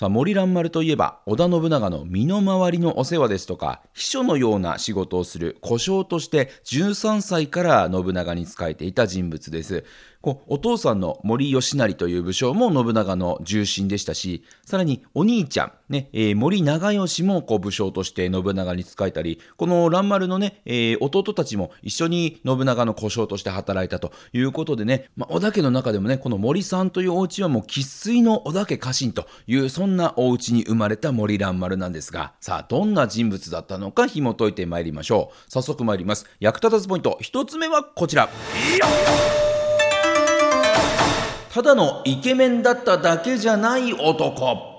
さあ森蘭丸といえば織田信長の身の回りのお世話ですとか秘書のような仕事をする故障として13歳から信長に仕えていた人物です。こうお父さんの森吉成という武将も信長の重臣でしたしさらにお兄ちゃん、ねえー、森長吉もこう武将として信長に仕えたりこの蘭丸のね、えー、弟たちも一緒に信長の小将として働いたということでね、まあ、織田家の中でもねこの森さんというお家はもう生粋の織田家家臣というそんなお家に生まれた森蘭丸なんですがさあどんな人物だったのか紐解いてまいりましょう。早速参ります。役立たずポイント1つ目はこちら。ただのイケメンだっただけじゃない男。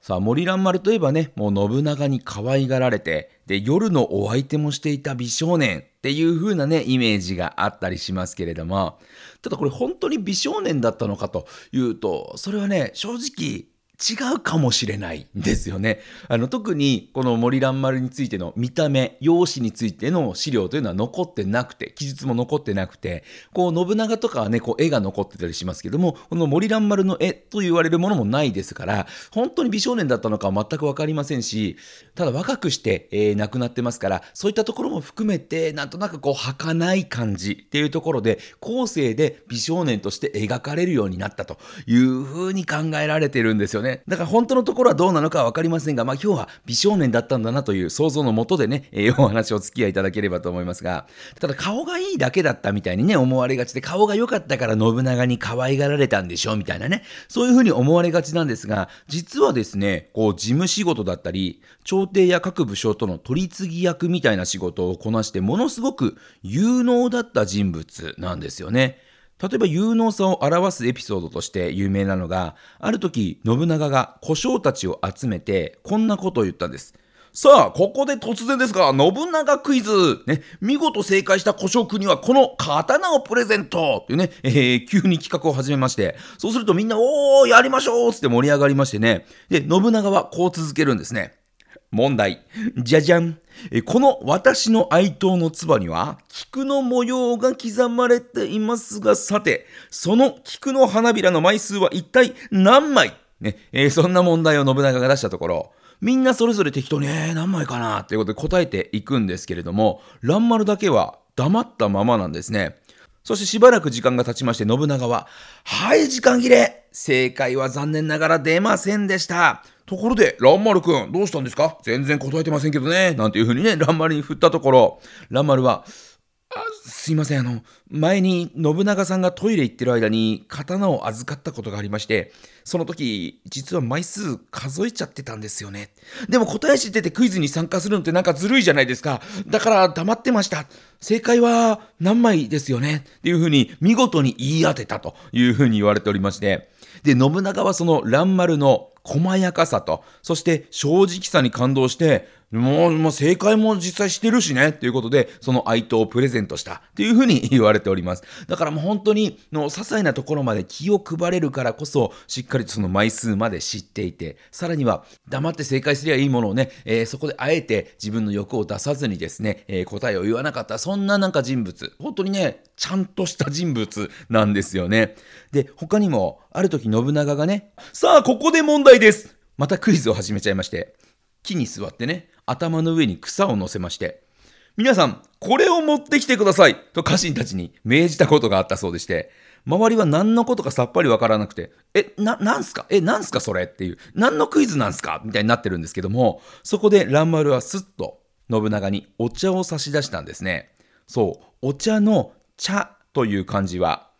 さあ、森蘭丸といえばね、もう信長に可愛がられて、で、夜のお相手もしていた美少年っていう風なね、イメージがあったりしますけれども、ただこれ本当に美少年だったのかというと、それはね、正直違うかもしれないんですよね。あの特にこの森蘭丸についての見た目、容姿についての資料というのは残ってなくて、記述も残ってなくて、こう信長とかはね、こう絵が残ってたりしますけども、この森蘭丸の絵と言われるものもないですから、本当に美少年だったのかは全くわかりませんし、ただ若くして、えー、亡くなってますから、そういったところも含めて、なんとなくこう儚い感じっていうところで、後世で美少年として描かれるようになったというふうに考えられてるんですよね。だから本当のところはどうなのかは分かりませんが、まあ今日は美少年だったんだなという想像のもとでね、えー、お話をお付き合いいただければと思いますが、ただ顔がいいだけだったみたいにね、思われがちで、顔が良かったから信長に可愛がられたんでしょうみたいなね、そういうふうに思われがちなんですが、実はですね、こう事務仕事だったり、朝廷や各武将との取り次ぎ役みたいな仕事をこなして、ものすごく有能だった人物なんですよね。例えば有能さを表すエピソードとして有名なのが、ある時、信長が小将たちを集めて、こんなことを言ったんです。さあ、ここで突然ですが、信長クイズ。ね、見事正解した小将君にはこの刀をプレゼントっていうね、えー、急に企画を始めまして、そうするとみんな、おー、やりましょうつって盛り上がりましてね。で、信長はこう続けるんですね。問題。じゃじゃん。この私の愛刀の唾には菊の模様が刻まれていますが、さて、その菊の花びらの枚数は一体何枚？ね、えー、そんな問題を信長が出したところ、みんなそれぞれ適当に、えー、何枚かなっていうことで答えていくんですけれども、蘭丸だけは黙ったままなんですね。そしてしばらく時間が経ちまして信長は、はい、時間切れ正解は残念ながら出ませんでした。ところで、ランマルくん、どうしたんですか？全然答えてませんけどね。なんていうふうにね、ランマルに振ったところ、ランマルは、あすいません、あの、前に信長さんがトイレ行ってる間に刀を預かったことがありまして、その時、実は枚数数えちゃってたんですよね。でも答え知っててクイズに参加するのってなんかずるいじゃないですか。だから黙ってました。正解は何枚ですよね。っていうふうに見事に言い当てたというふうに言われておりまして。で、信長はその蘭丸の細やかさと、そして正直さに感動して、もう、もう正解も実際してるしね、っていうことで、その愛刀をプレゼントしたっていうふうに言われております。だからもう本当に、の、些細なところまで気を配れるからこそ、しっかりとその枚数まで知っていて、さらには、黙って正解すりゃいいものをね、えー、そこであえて自分の欲を出さずにですね、えー、答えを言わなかった、そんななんか人物、本当にね、ちゃんとした人物なんですよね。で、他にも、ある時信長がね、さあ、ここで問題ですまたクイズを始めちゃいまして、木に座ってね、頭の上に草を乗せまして、皆さん、これを持ってきてくださいと家臣たちに命じたことがあったそうでして、周りは何のことかさっぱりわからなくて、え、な、なんすか？え、なんすかそれ？っていう、何のクイズなんすか？みたいになってるんですけども、そこで蘭丸はすっと信長にお茶を差し出したんですね。そう、お茶の茶という漢字は、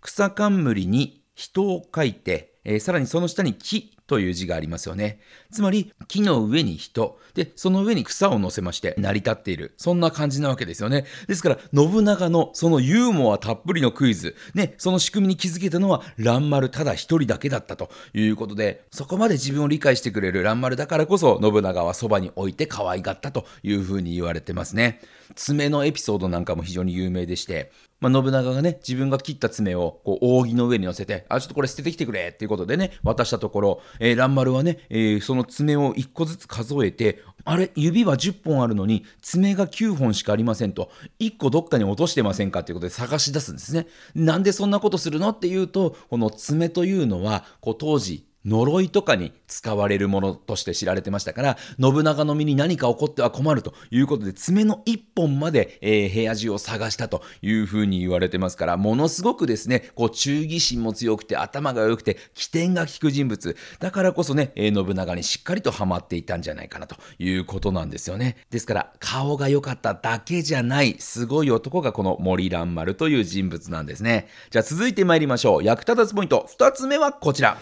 草冠に人を書いて、えー、さらにその下に木という字がありますよね。つまり、木の上に人、で、その上に草を乗せまして成り立っている。そんな感じなわけですよね。ですから、信長のそのユーモアたっぷりのクイズ、ね、その仕組みに気づけたのは、蘭丸ただ一人だけだったということで、そこまで自分を理解してくれる蘭丸だからこそ、信長はそばに置いて可愛がったというふうに言われてますね。爪のエピソードなんかも非常に有名でして、まあ、信長がね、自分が切った爪を、こう、扇の上に乗せて、あ、ちょっとこれ捨ててきてくれっていうことでね、渡したところ、えー、蘭丸はね、えー、その爪を1個ずつ数えて、あれ、指は10本あるのに、爪が9本しかありませんと、1個どっかに落としてませんかっていうことで探し出すんですね。なんでそんなことするの？っていうと、この爪というのは、こう、当時、呪いとかに使われるものとして知られてましたから、信長の身に何か起こっては困るということで、爪の一本まで、えー、部屋中を探したというふうに言われてますから、ものすごくですね、こう、忠義心も強くて、頭が良くて、起点が利く人物。だからこそね、えー、信長にしっかりとハマっていたんじゃないかなということなんですよね。ですから、顔が良かっただけじゃない、すごい男がこの森蘭丸という人物なんですね。じゃあ続いて参りましょう。役立たずポイント、二つ目はこちら。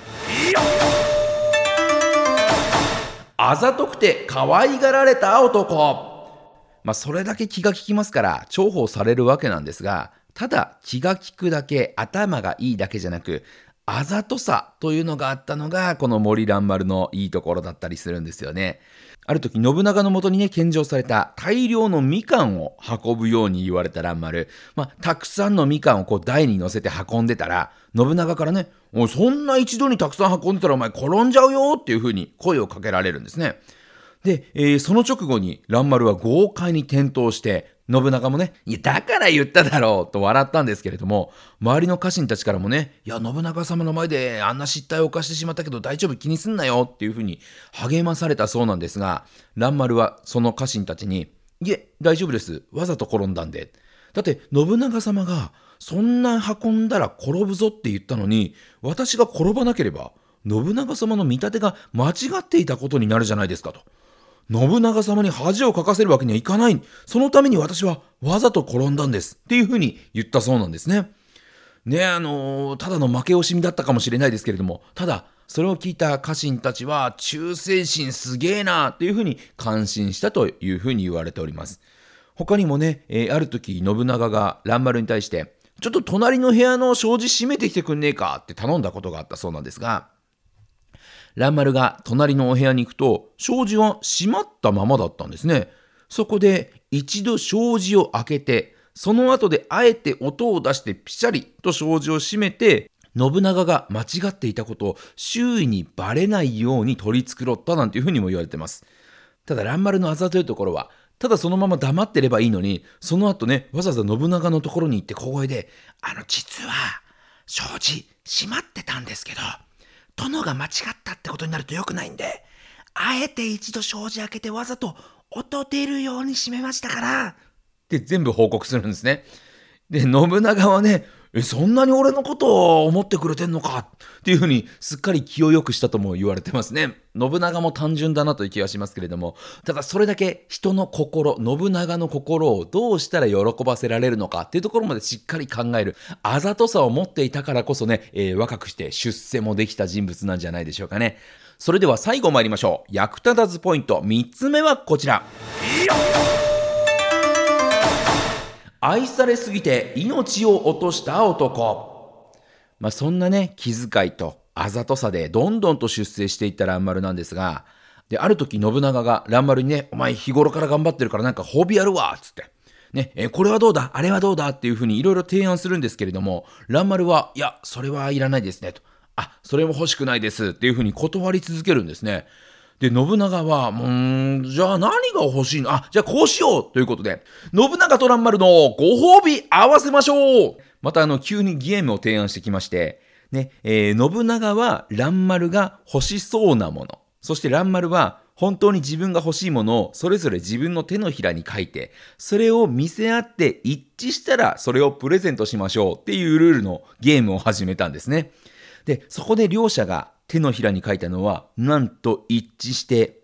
あざとくて可愛がられた男。まあ、それだけ気が利きますから重宝されるわけなんですが、ただ気が利くだけ、頭がいいだけじゃなく、あざとさというのがあったのが、この森蘭丸のいいところだったりするんですよね。ある時、信長のもとにね、献上された大量のみかんを運ぶように言われた蘭丸。まあ、たくさんのみかんをこう台に乗せて運んでたら、信長からね、おい、そんな一度にたくさん運んでたらお前転んじゃうよっていうふうに声をかけられるんですね。で、えー、その直後に蘭丸は豪快に転倒して、信長もね、いや、だから言っただろうと笑ったんですけれども、周りの家臣たちからもね、いや、信長様の前であんな失態を犯してしまったけど大丈夫気にすんなよっていうふうに励まされたそうなんですが、蘭丸はその家臣たちに、いえ、大丈夫です。わざと転んだんで。だって、信長様が、そんな運んだら転ぶぞって言ったのに、私が転ばなければ、信長様の見立てが間違っていたことになるじゃないですかと。信長様に恥をかかせるわけにはいかない。そのために私はわざと転んだんです。っていうふうに言ったそうなんですね。ねあのー、ただの負け惜しみだったかもしれないですけれども、ただ、それを聞いた家臣たちは、忠誠心すげえなっていうふうに感心したというふうに言われております。他にもね、えー、ある時、信長が蘭丸に対して、ちょっと隣の部屋の障子閉めてきてくんねえかって頼んだことがあったそうなんですが、蘭丸が隣のお部屋に行くと、障子は閉まったままだったんですね。そこで一度障子を開けて、その後であえて音を出してピシャリと障子を閉めて、信長が間違っていたことを周囲にバレないように取り繕ったなんていうふうにも言われてます。ただ蘭丸のあざというところは、ただそのまま黙ってればいいのに、その後ね、わざわざ信長のところに行って小声で、あの、実は、障子閉まってたんですけど、殿が間違ったってことになると良くないんで、あえて一度障子開けてわざと音出るように閉めましたから、って全部報告するんですね。で、信長はね、え、そんなに俺のことを思ってくれてんのかっていうふうにすっかり気を良くしたとも言われてますね。信長も単純だなという気がしますけれども、ただそれだけ人の心、信長の心をどうしたら喜ばせられるのかっていうところまでしっかり考える、あざとさを持っていたからこそね、えー、若くして出世もできた人物なんじゃないでしょうかね。それでは最後参りましょう。役立たずポイント3つ目はこちら。愛されすぎて命を落とした男。まあ、そんなね、気遣いとあざとさでどんどんと出世していった蘭丸なんですが、で、ある時信長が蘭丸にね、お前日頃から頑張ってるからなんか褒美やるわつって。ね、え、これはどうだ？あれはどうだ？っていうふうにいろいろ提案するんですけれども、蘭丸は、いや、それはいらないですね、と。あ、それも欲しくないですっていうふうに断り続けるんですね。で、信長は、うん、じゃあ何が欲しいの？あ、じゃあこうしようということで、信長と蘭丸のご褒美合わせましょう。またあの、急にゲームを提案してきまして、ね、えー、信長は蘭丸が欲しそうなもの、そして蘭丸は本当に自分が欲しいものをそれぞれ自分の手のひらに書いて、それを見せ合って一致したらそれをプレゼントしましょうっていうルールのゲームを始めたんですね。で、そこで両者が手のひらに書いたのは、なんと一致して、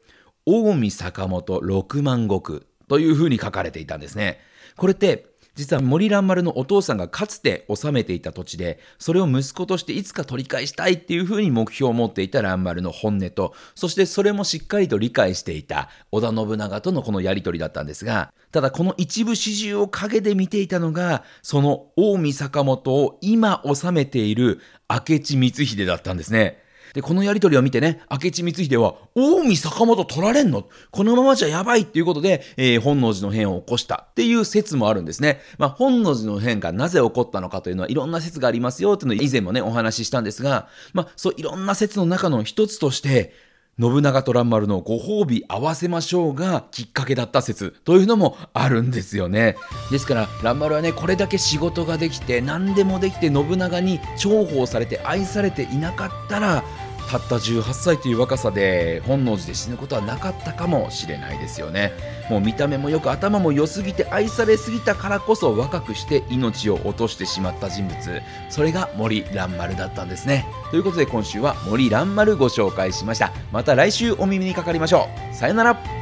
近江坂本六万石というふうに書かれていたんですね。これって、実は森蘭丸のお父さんがかつて治めていた土地で、それを息子としていつか取り返したいっていうふうに目標を持っていた蘭丸の本音と、そしてそれもしっかりと理解していた織田信長とのこのやりとりだったんですが、ただこの一部始終を陰で見ていたのが、その近江坂本を今治めている明智光秀だったんですね。で、このやりとりを見てね、明智光秀は、近江坂本取られんの？このままじゃやばいっていうことで、えー、本能寺の変を起こしたっていう説もあるんですね。まあ、本能寺の変がなぜ起こったのかというのはいろんな説がありますよっていうのを以前もね、お話ししたんですが、まあ、そういろんな説の中の一つとして、信長と蘭丸のご褒美合わせましょうがきっかけだった説というのもあるんですよね。ですから蘭丸はねこれだけ仕事ができて何でもできて信長に重宝されて愛されていなかったらたった18歳という若さで本能寺で死ぬことはなかったかもしれないですよね。もう見た目もよく頭も良すぎて愛されすぎたからこそ若くして命を落としてしまった人物。それが森蘭丸だったんですね。ということで今週は森蘭丸ご紹介しました。また来週お耳にかかりましょう。さよなら。